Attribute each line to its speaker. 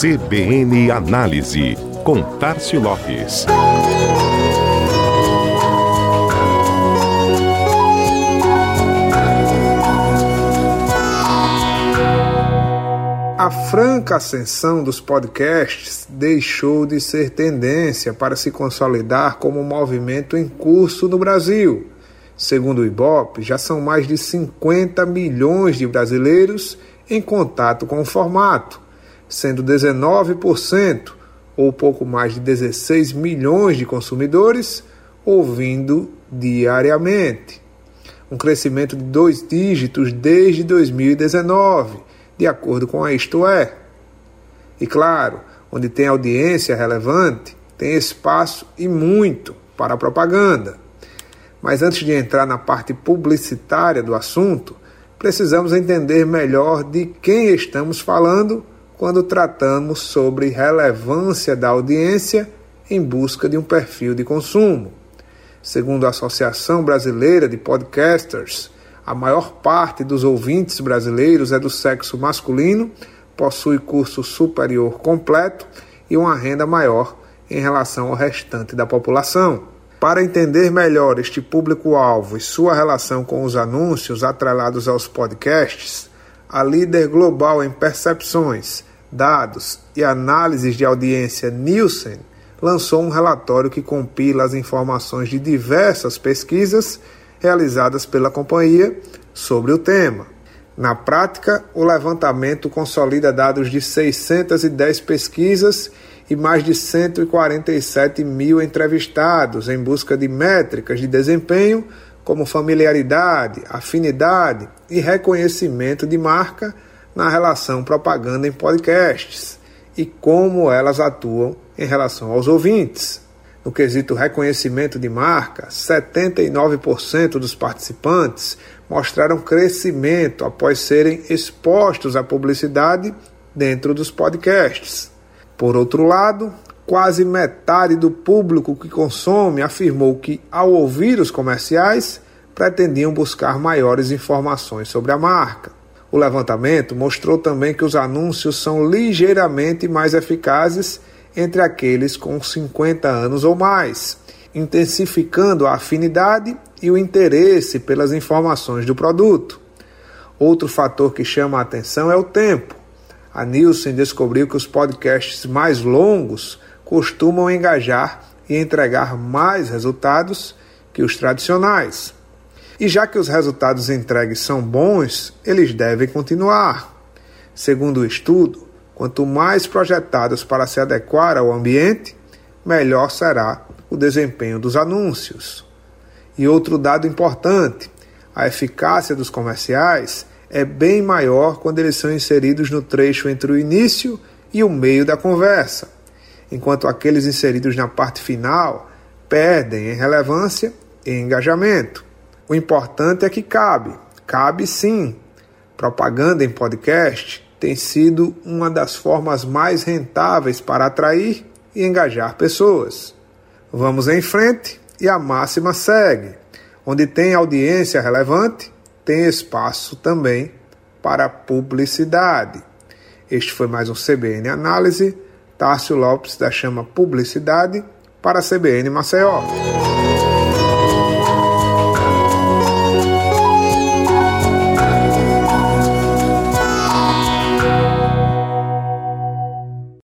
Speaker 1: CBN Análise, com Tarcio Lopes.
Speaker 2: A franca ascensão dos podcasts deixou de ser tendência para se consolidar como um movimento em curso no Brasil. Segundo o IBOP, já são mais de 50 milhões de brasileiros em contato com o formato, sendo 19%, ou pouco mais de 16 milhões de consumidores, ouvindo diariamente. Um crescimento de dois dígitos desde 2019, de acordo com a Isto É. E claro, onde tem audiência relevante, tem espaço e muito para a propaganda. Mas antes de entrar na parte publicitária do assunto, precisamos entender melhor de quem estamos falando quando tratamos sobre relevância da audiência em busca de um perfil de consumo. Segundo a Associação Brasileira de Podcasters, a maior parte dos ouvintes brasileiros é do sexo masculino, possui curso superior completo e uma renda maior em relação ao restante da população. Para entender melhor este público-alvo e sua relação com os anúncios atrelados aos podcasts, a líder global em percepções, dados e análises de audiência Nielsen lançou um relatório que compila as informações de diversas pesquisas realizadas pela companhia sobre o tema. Na prática, o levantamento consolida dados de 610 pesquisas e mais de 147 mil entrevistados em busca de métricas de desempenho como familiaridade, afinidade e reconhecimento de marca na relação propaganda em podcasts e como elas atuam em relação aos ouvintes. No quesito reconhecimento de marca, 79% dos participantes mostraram crescimento após serem expostos à publicidade dentro dos podcasts. Por outro lado, quase metade do público que consome afirmou que, ao ouvir os comerciais, pretendiam buscar maiores informações sobre a marca. O levantamento mostrou também que os anúncios são ligeiramente mais eficazes entre aqueles com 50 anos ou mais, intensificando a afinidade e o interesse pelas informações do produto. Outro fator que chama a atenção é o tempo. A Nielsen descobriu que os podcasts mais longos costumam engajar e entregar mais resultados que os tradicionais. E já que os resultados entregues são bons, eles devem continuar. Segundo o estudo, quanto mais projetados para se adequar ao ambiente, melhor será o desempenho dos anúncios. E outro dado importante: a eficácia dos comerciais é bem maior quando eles são inseridos no trecho entre o início e o meio da conversa, enquanto aqueles inseridos na parte final perdem em relevância e engajamento. O importante é que cabe, cabe sim. Propaganda em podcast tem sido uma das formas mais rentáveis para atrair e engajar pessoas. Vamos em frente e a máxima segue. Onde tem audiência relevante, tem espaço também para publicidade. Este foi mais um CBN Análise. Tárcio Lopes da Chama Publicidade para a CBN Maceió.